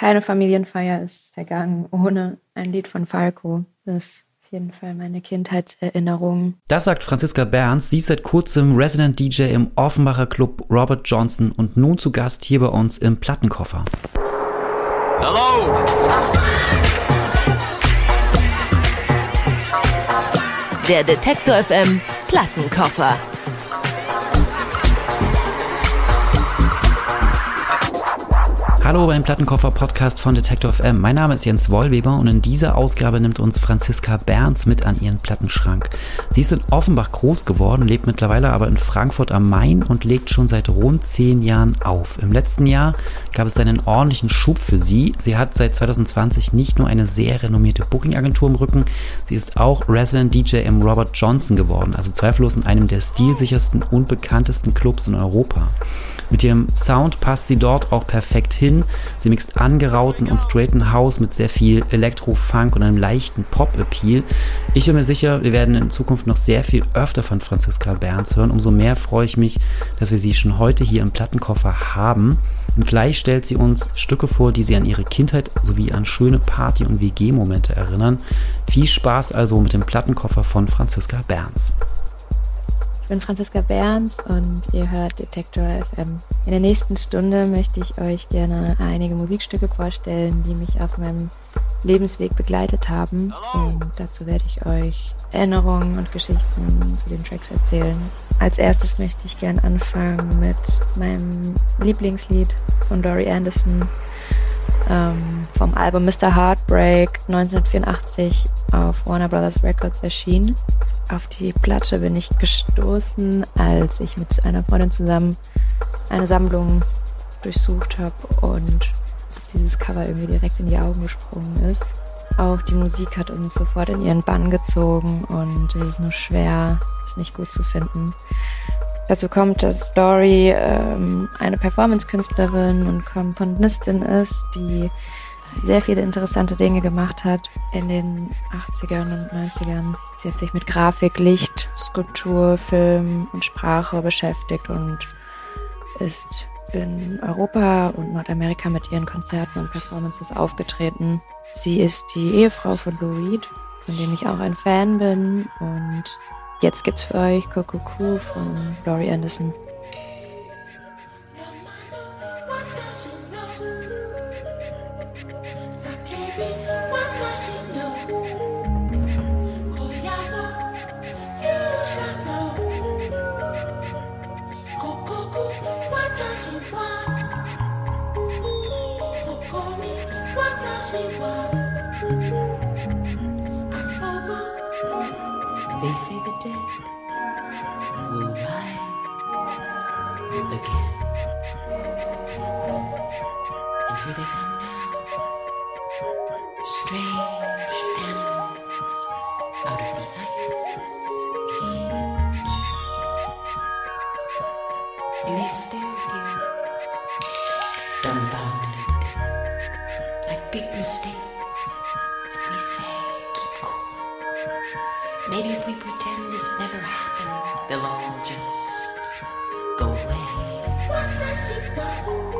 keine Familienfeier ist vergangen ohne ein Lied von Falco. Das ist auf jeden Fall meine Kindheitserinnerung. Das sagt Franziska Berns. Sie ist seit kurzem Resident DJ im Offenbacher Club Robert Johnson und nun zu Gast hier bei uns im Plattenkoffer. Hello! Der Detektor FM Plattenkoffer. Hallo beim Plattenkoffer Podcast von Detector FM. Mein Name ist Jens Wollweber und in dieser Ausgabe nimmt uns Franziska Berns mit an ihren Plattenschrank. Sie ist in Offenbach groß geworden, lebt mittlerweile aber in Frankfurt am Main und legt schon seit rund zehn Jahren auf. Im letzten Jahr gab es einen ordentlichen Schub für sie. Sie hat seit 2020 nicht nur eine sehr renommierte Booking-Agentur im Rücken, sie ist auch Resident DJ im Robert Johnson geworden, also zweifellos in einem der stilsichersten und bekanntesten Clubs in Europa. Mit ihrem Sound passt sie dort auch perfekt hin. Sie mixt angerauten und straighten House mit sehr viel Elektro-Funk und einem leichten Pop-Appeal. Ich bin mir sicher, wir werden in Zukunft noch sehr viel öfter von Franziska Berns hören. Umso mehr freue ich mich, dass wir sie schon heute hier im Plattenkoffer haben. Und gleich stellt sie uns Stücke vor, die sie an ihre Kindheit sowie an schöne Party- und WG-Momente erinnern. Viel Spaß also mit dem Plattenkoffer von Franziska Berns bin Franziska Berns und ihr hört Detektor FM. In der nächsten Stunde möchte ich euch gerne einige Musikstücke vorstellen, die mich auf meinem Lebensweg begleitet haben. Und dazu werde ich euch Erinnerungen und Geschichten zu den Tracks erzählen. Als erstes möchte ich gerne anfangen mit meinem Lieblingslied von Dory Anderson ähm, vom Album Mr. Heartbreak 1984 auf Warner Brothers Records erschien. Auf die Platte bin ich gestoßen, als ich mit einer Freundin zusammen eine Sammlung durchsucht habe und dieses Cover irgendwie direkt in die Augen gesprungen ist. Auch die Musik hat uns sofort in ihren Bann gezogen und es ist nur schwer, es nicht gut zu finden. Dazu kommt, dass Dory ähm, eine Performance-Künstlerin und Komponistin ist, die sehr viele interessante Dinge gemacht hat in den 80ern und 90ern. Sie hat sich mit Grafik, Licht, Skulptur, Film und Sprache beschäftigt und ist in Europa und Nordamerika mit ihren Konzerten und Performances aufgetreten. Sie ist die Ehefrau von Lou Reed, von dem ich auch ein Fan bin. Und jetzt gibt's für euch Coco von Laurie Anderson. say, keep cool. Maybe if we pretend this never happened, they'll all just go away. What does she?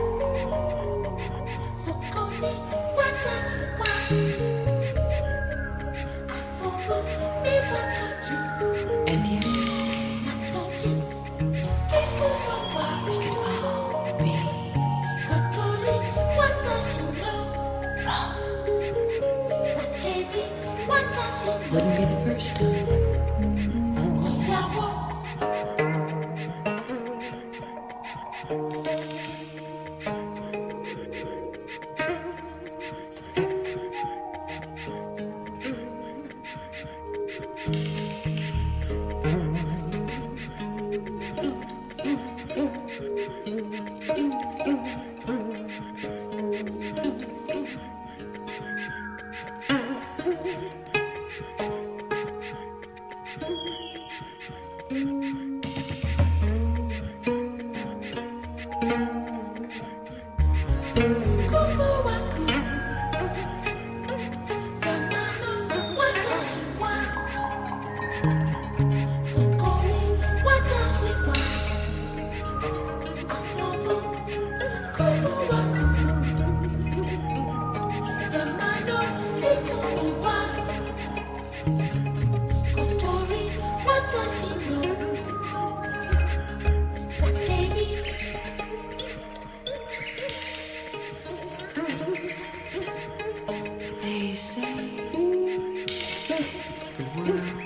world.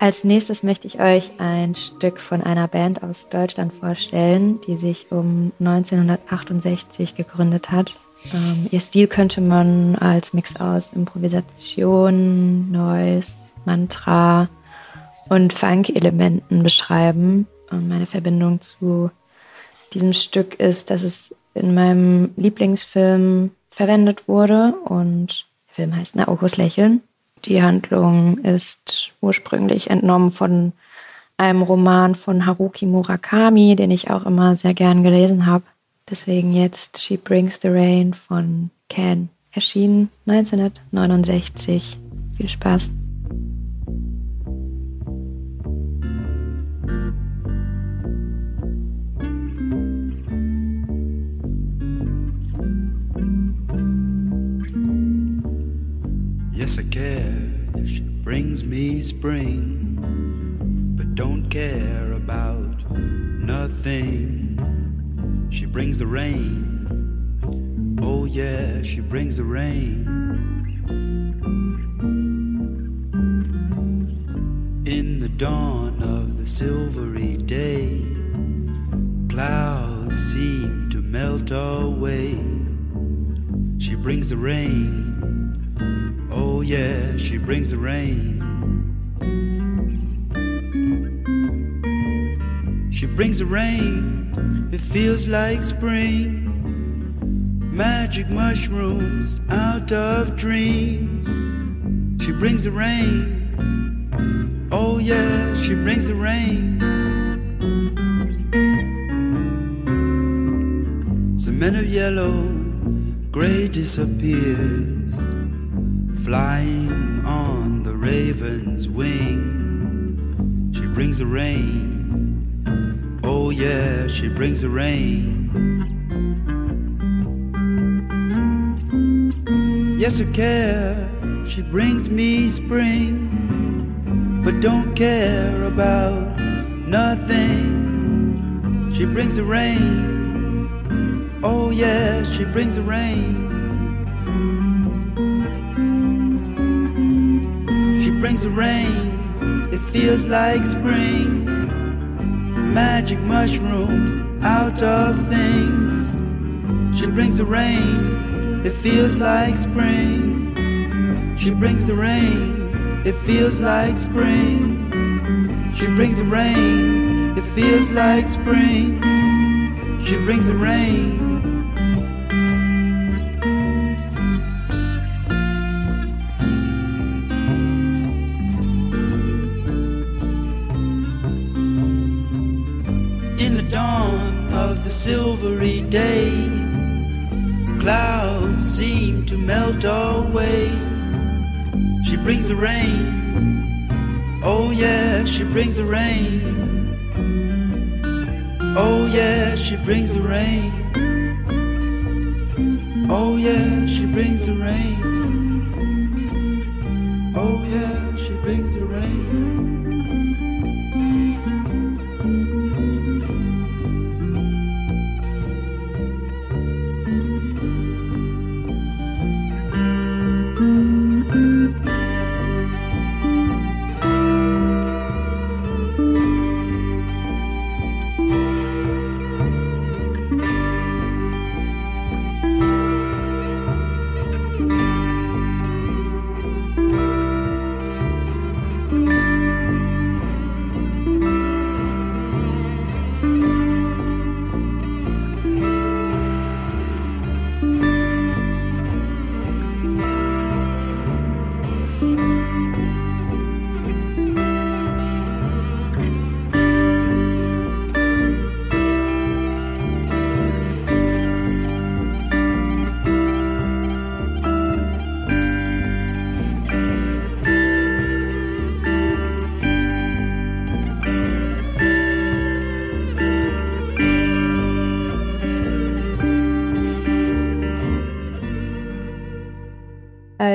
Als nächstes möchte ich euch ein Stück von einer Band aus Deutschland vorstellen, die sich um 1968 gegründet hat. Ähm, ihr Stil könnte man als Mix aus Improvisation, Noise, Mantra und Funk-Elementen beschreiben. Und meine Verbindung zu diesem Stück ist, dass es in meinem Lieblingsfilm verwendet wurde und der Film heißt Naokos Lächeln. Die Handlung ist ursprünglich entnommen von einem Roman von Haruki Murakami, den ich auch immer sehr gern gelesen habe. Deswegen jetzt She Brings the Rain von Ken, erschienen 1969. Viel Spaß. Me spring, but don't care about nothing. She brings the rain. Oh, yeah, she brings the rain. In the dawn of the silvery day, clouds seem to melt away. She brings the rain. Oh, yeah, she brings the rain. Brings the rain, it feels like spring. Magic mushrooms out of dreams. She brings the rain. Oh, yeah, she brings the rain. Cement of yellow, gray disappears flying on the raven's wing. She brings the rain. Oh, yeah, she brings the rain. Yes, I care. She brings me spring, but don't care about nothing. She brings the rain. Oh, yeah, she brings the rain. She brings the rain, it feels like spring. Magic mushrooms out of things. She brings the rain, it feels like spring. She brings the rain, it feels like spring. She brings the rain, it feels like spring. She brings the rain. Rain. Oh, yeah, she brings the rain. Oh, yeah, she brings the rain. Oh, yeah, she brings the rain. Oh, yeah, she brings the rain.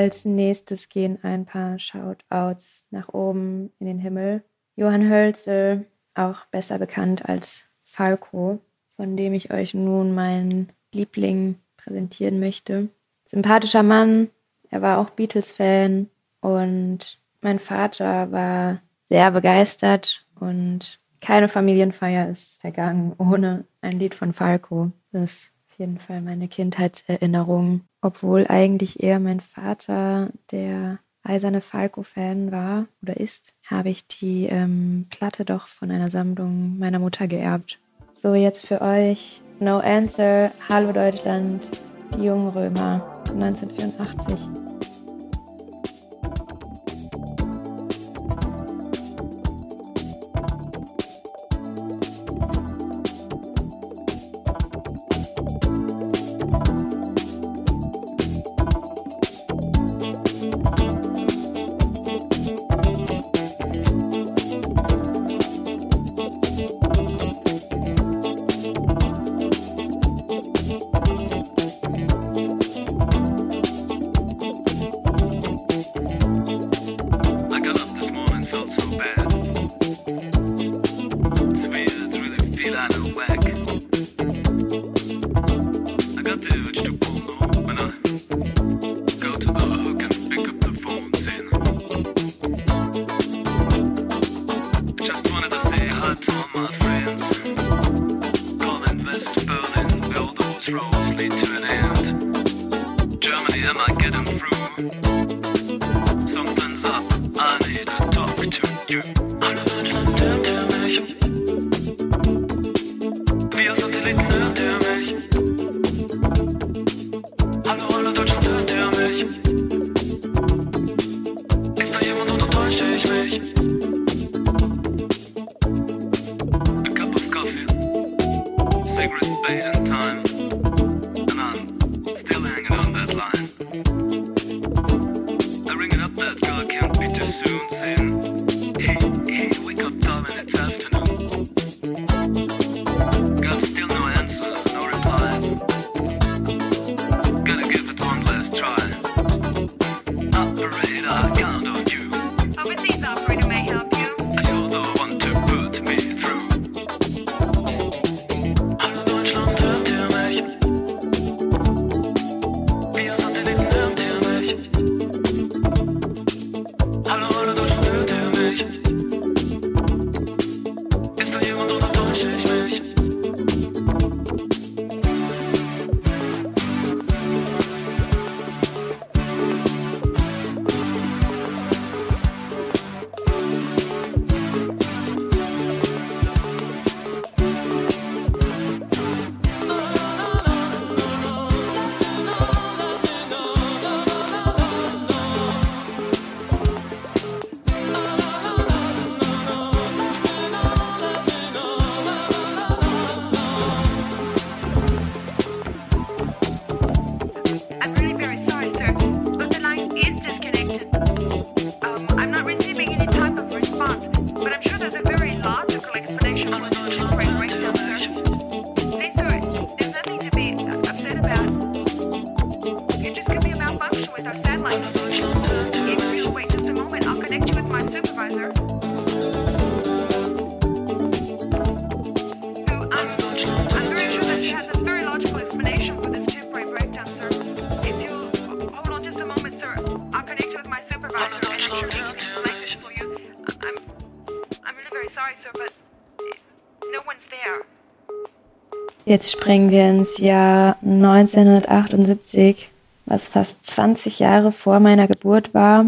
Als nächstes gehen ein paar Shoutouts nach oben in den Himmel. Johann Hölzel, auch besser bekannt als Falco, von dem ich euch nun meinen Liebling präsentieren möchte. Sympathischer Mann, er war auch Beatles-Fan und mein Vater war sehr begeistert und keine Familienfeier ist vergangen ohne ein Lied von Falco. Das jeden Fall meine Kindheitserinnerung, obwohl eigentlich eher mein Vater der eiserne Falco-Fan war oder ist, habe ich die ähm, Platte doch von einer Sammlung meiner Mutter geerbt. So, jetzt für euch No Answer, Hallo Deutschland, die jungen Römer 1984. Jetzt springen wir ins Jahr 1978, was fast 20 Jahre vor meiner Geburt war.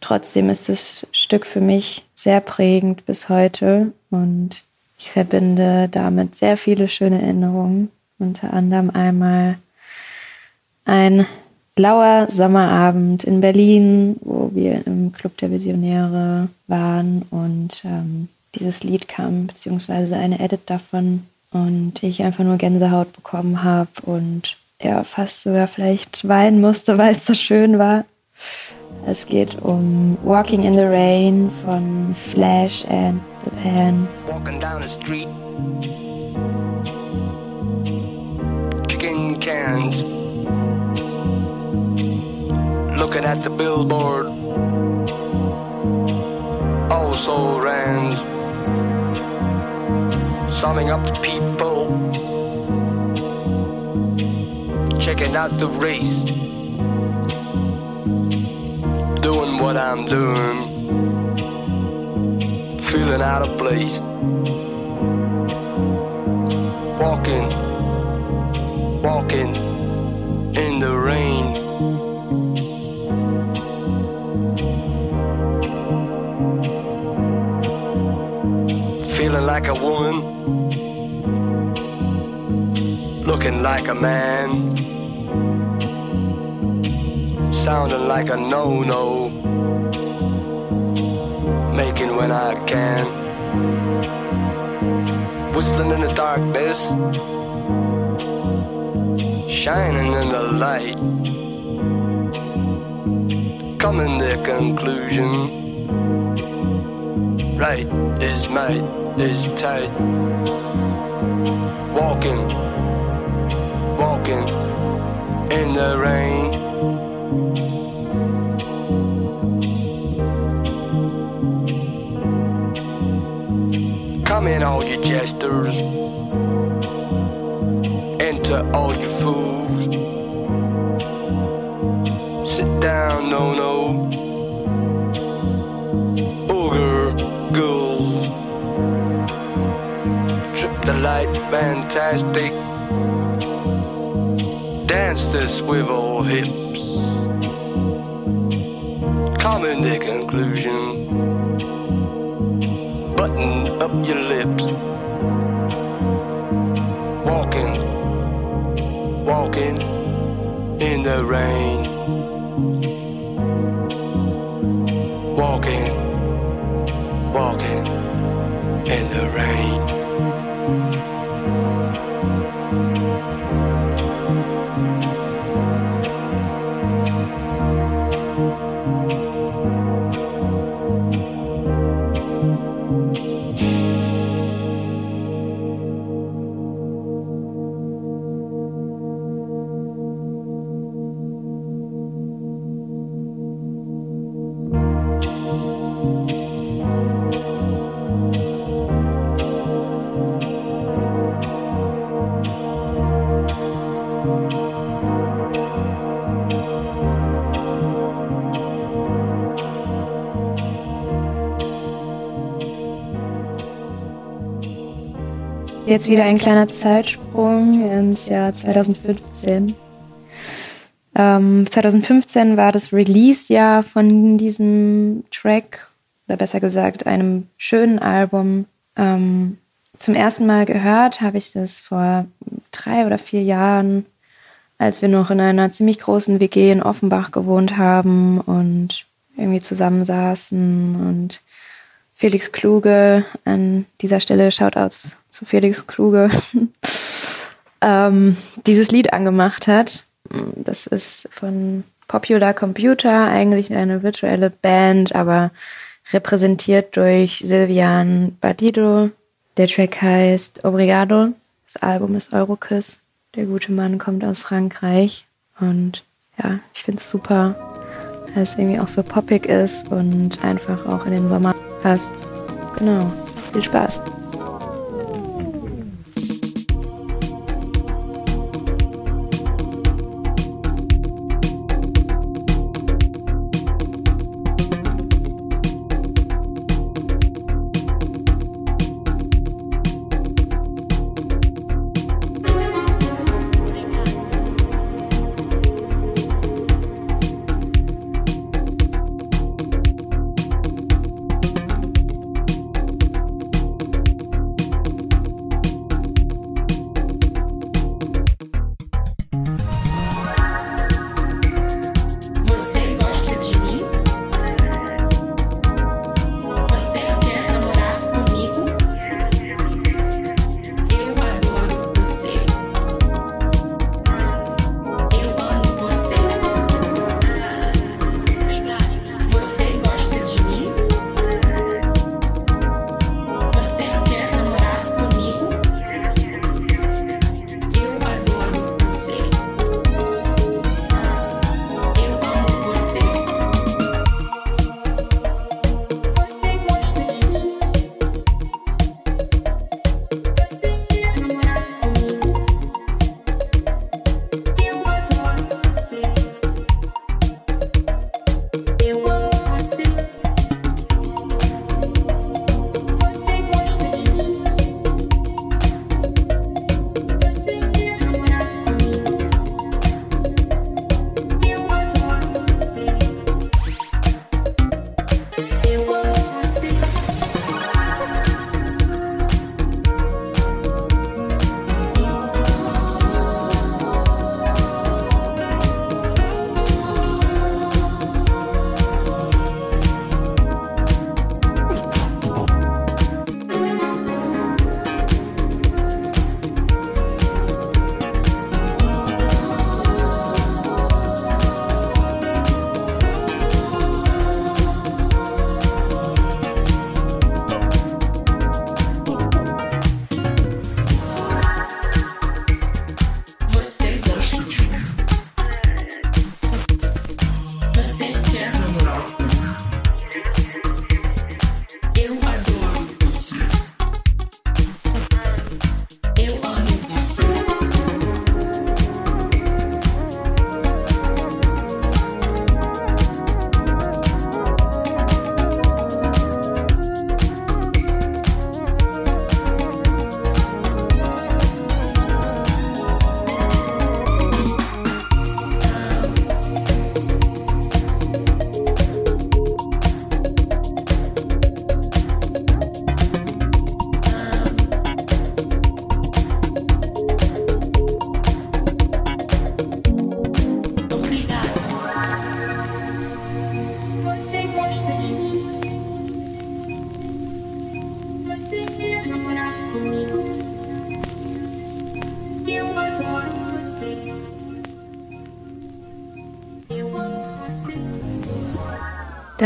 Trotzdem ist das Stück für mich sehr prägend bis heute und ich verbinde damit sehr viele schöne Erinnerungen. Unter anderem einmal ein blauer Sommerabend in Berlin, wo wir im Club der Visionäre waren und ähm, dieses Lied kam, beziehungsweise eine Edit davon und ich einfach nur Gänsehaut bekommen habe und ja, fast sogar vielleicht weinen musste, weil es so schön war. Es geht um Walking in the Rain von Flash and the Pan. walking down the street, chicken cans, looking at the billboard, also ran, summing up the people, checking out the race, doing what I'm doing. Feeling out of place. Walking, walking in the rain. Feeling like a woman, looking like a man, sounding like a no no making when I can. Whistling in the darkness, shining in the light. Coming to conclusion. Right is might is tight. Walking, in the rain. Come in, all you jesters. Enter, all you fools. Sit down, no, no. Ogre ghouls. Trip the light, fantastic. Dance the swivel hips. Come in the conclusion button up your lips. Walking, walking in the rain. Jetzt wieder ein kleiner Zeitsprung ins Jahr 2015. Ähm, 2015 war das Release-Jahr von diesem Track, oder besser gesagt einem schönen Album. Ähm, zum ersten Mal gehört habe ich das vor drei oder vier Jahren, als wir noch in einer ziemlich großen WG in Offenbach gewohnt haben und irgendwie zusammensaßen und Felix Kluge, an dieser Stelle Shoutouts zu Felix Kluge, ähm, dieses Lied angemacht hat. Das ist von Popular Computer, eigentlich eine virtuelle Band, aber repräsentiert durch Silvian Badido. Der Track heißt Obrigado. Das Album ist Eurokiss. Der gute Mann kommt aus Frankreich. Und ja, ich finde es super, weil es irgendwie auch so poppig ist und einfach auch in den Sommer passt. Genau. Viel Spaß.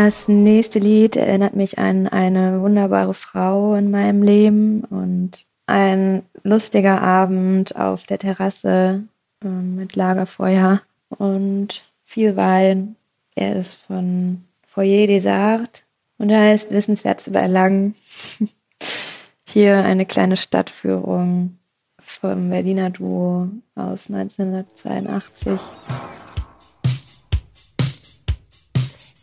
Das nächste Lied erinnert mich an eine wunderbare Frau in meinem Leben und ein lustiger Abend auf der Terrasse ähm, mit Lagerfeuer und viel Wein. Er ist von Foyer des Arts und heißt Wissenswert zu erlangen. Hier eine kleine Stadtführung vom Berliner Duo aus 1982.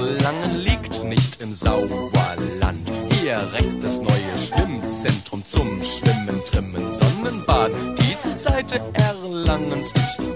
Erlangen liegt nicht im Sauerland. Hier rechts das neue Schwimmzentrum zum Schwimmen, Trimmen, Sonnenbad. Diese Seite Erlangens ist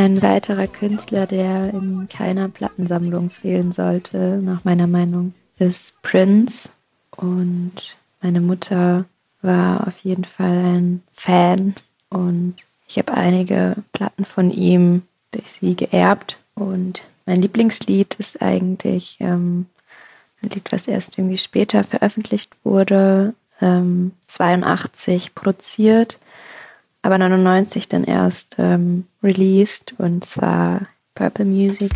Ein weiterer Künstler, der in keiner Plattensammlung fehlen sollte, nach meiner Meinung, ist Prince. Und meine Mutter war auf jeden Fall ein Fan und ich habe einige Platten von ihm durch sie geerbt. Und mein Lieblingslied ist eigentlich ähm, ein Lied, was erst irgendwie später veröffentlicht wurde, ähm, 82 produziert, aber 99 dann erst ähm, released und zwar Purple Music.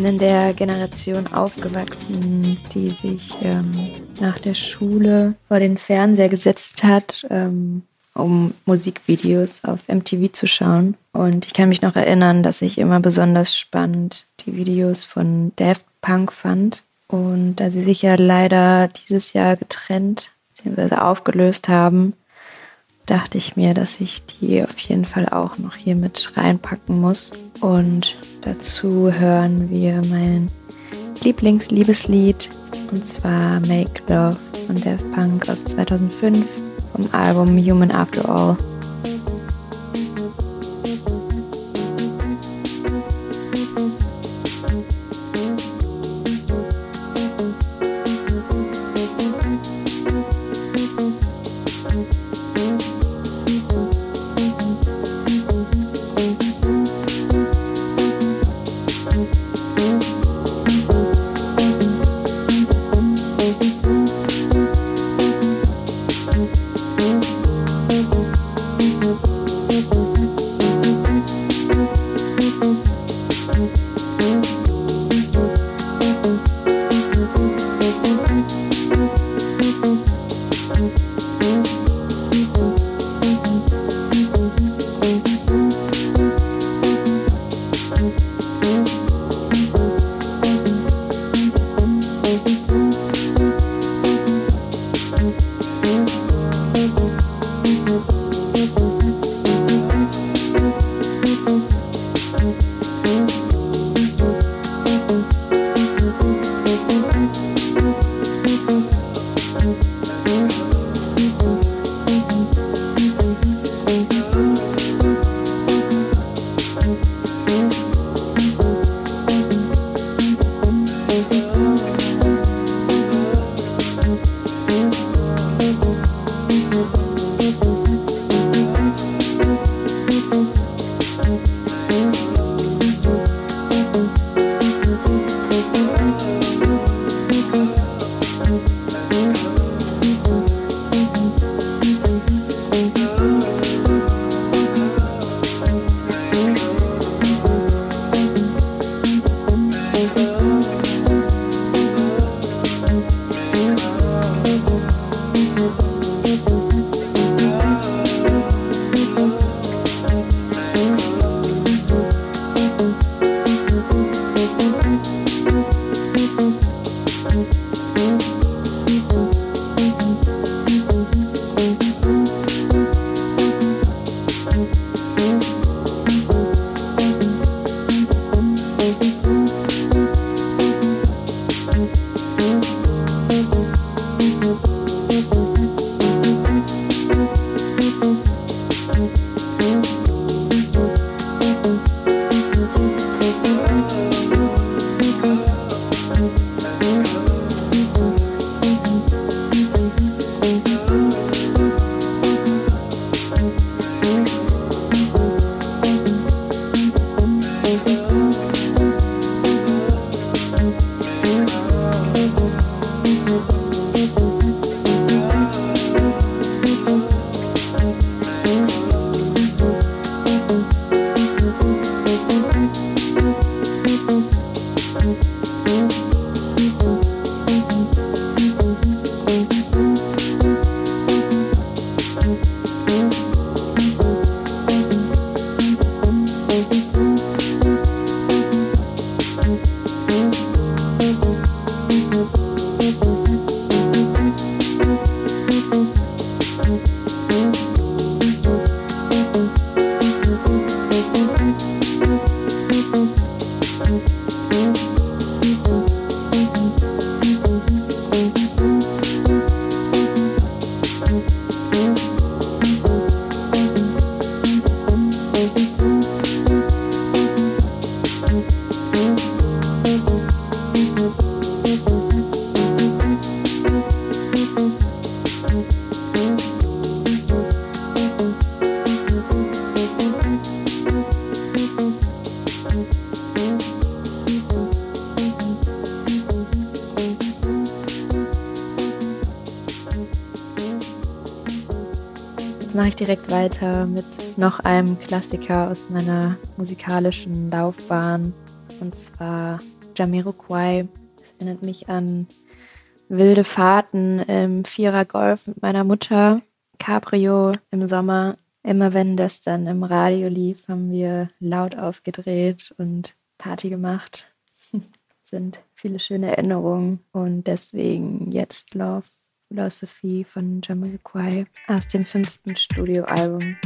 Bin in der Generation aufgewachsen, die sich ähm, nach der Schule vor den Fernseher gesetzt hat, ähm, um Musikvideos auf MTV zu schauen. Und ich kann mich noch erinnern, dass ich immer besonders spannend die Videos von Daft Punk fand. Und da sie sich ja leider dieses Jahr getrennt bzw. aufgelöst haben, dachte ich mir, dass ich die auf jeden Fall auch noch hier mit reinpacken muss. Und dazu hören wir mein Lieblingsliebeslied und zwar Make Love von Daft Punk aus 2005 vom Album Human After All. Direkt weiter mit noch einem Klassiker aus meiner musikalischen Laufbahn und zwar Jamiroquai. Das erinnert mich an wilde Fahrten im Vierer Golf mit meiner Mutter, Cabrio im Sommer. Immer wenn das dann im Radio lief, haben wir laut aufgedreht und Party gemacht. Sind viele schöne Erinnerungen und deswegen jetzt Love Philosophy von Jamiroquai aus dem fünften Studioalbum.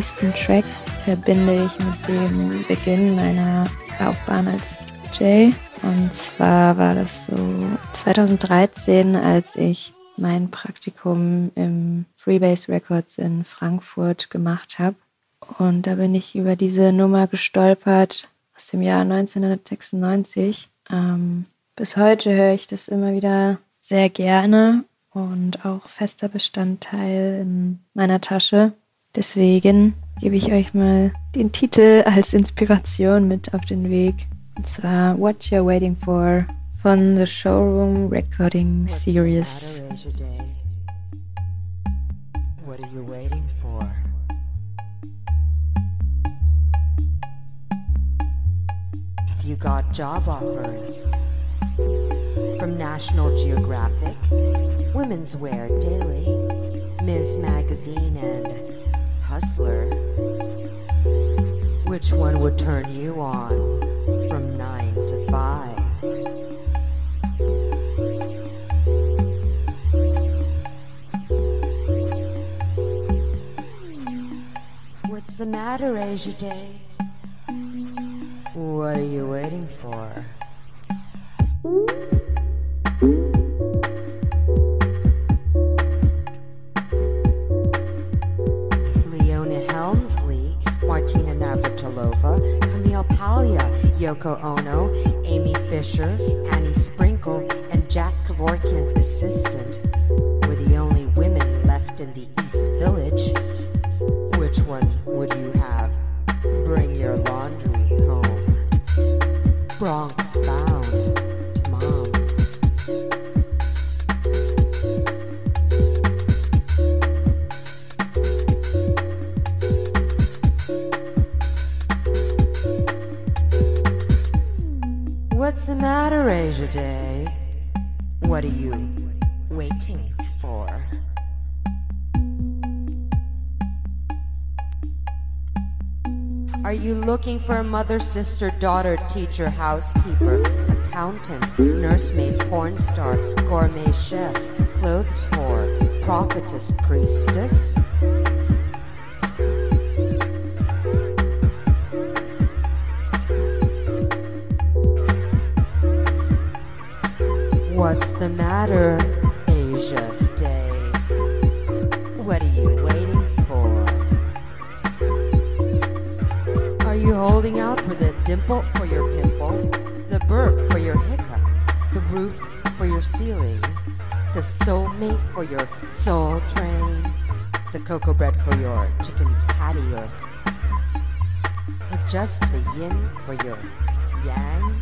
Nächsten Track verbinde ich mit dem Beginn meiner Laufbahn als DJ. Und zwar war das so 2013, als ich mein Praktikum im Freebase Records in Frankfurt gemacht habe. Und da bin ich über diese Nummer gestolpert aus dem Jahr 1996. Ähm, bis heute höre ich das immer wieder sehr gerne und auch fester Bestandteil in meiner Tasche. Deswegen gebe ich euch mal den Titel als Inspiration mit auf den Weg. Und zwar What You're Waiting For von The Showroom Recording Series. What are you waiting for? You got job offers? From National Geographic, Women's Wear Daily, Ms. Magazine, and hustler. Which one would turn you on from nine to five? What's the matter, Asia Day? What are you waiting for? Mother, sister, daughter, teacher, housekeeper, accountant, nursemaid, porn star, gourmet chef, clothes whore, prophetess, priestess? Holding out for the dimple for your pimple, the burp for your hiccup, the roof for your ceiling, the soulmate for your soul train, the cocoa bread for your chicken patty, or, or just the yin for your yang?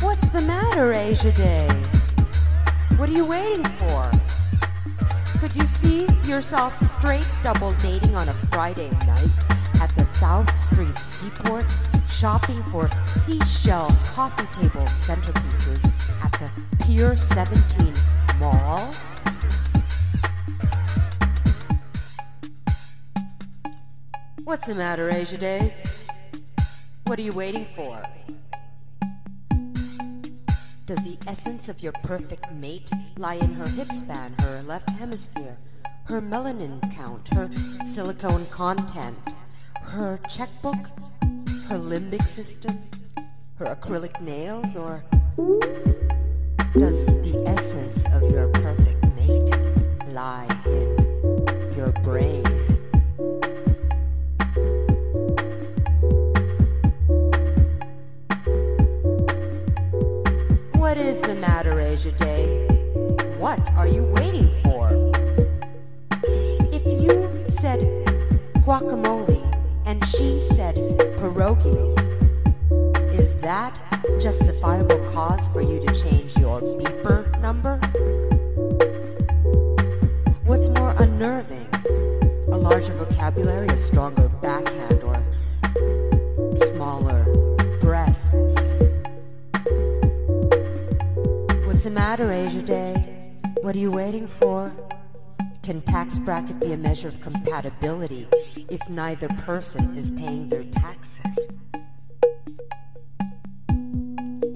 What's the matter, Asia Day? What are you waiting for? See yourself straight double dating on a Friday night at the South Street Seaport, shopping for seashell coffee table centerpieces at the Pier 17 Mall? What's the matter, Asia Day? What are you waiting for? Does the essence of your perfect mate lie in her hip span, her left hemisphere, her melanin count, her silicone content, her checkbook, her limbic system, her acrylic nails, or does the essence of your perfect mate lie in your brain? What is the matter, Asia Day? What are you waiting for? Said guacamole and she said pierogies, is that justifiable cause for you to change your beeper number? What's more unnerving? A larger vocabulary, a stronger backhand, or smaller breasts? What's the matter, Asia Day? What are you waiting for? Can tax bracket be a measure of compatibility if neither person is paying their taxes?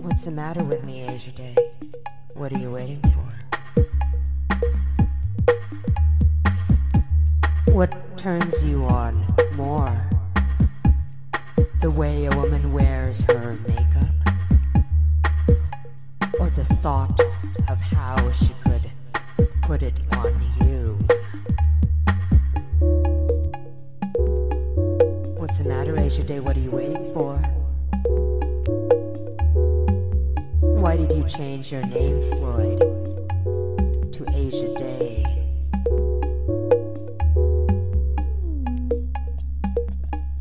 What's the matter with me, Asia Day? What are you waiting for? What turns you on more? The way a woman wears her makeup? or the thought of how she could put it matter, Asia Day? What are you waiting for? Why did you change your name, Floyd, to Asia Day?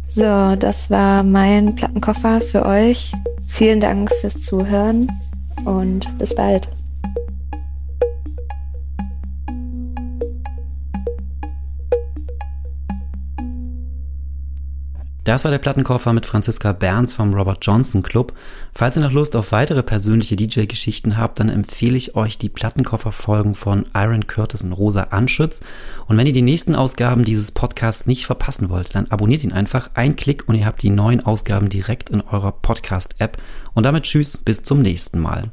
So, das war mein Plattenkoffer für euch. Vielen Dank fürs Zuhören und bis bald. Das war der Plattenkoffer mit Franziska Berns vom Robert Johnson Club. Falls ihr noch Lust auf weitere persönliche DJ-Geschichten habt, dann empfehle ich euch die Plattenkoffer-Folgen von Iron Curtis und Rosa Anschütz. Und wenn ihr die nächsten Ausgaben dieses Podcasts nicht verpassen wollt, dann abonniert ihn einfach. Ein Klick und ihr habt die neuen Ausgaben direkt in eurer Podcast-App. Und damit tschüss, bis zum nächsten Mal.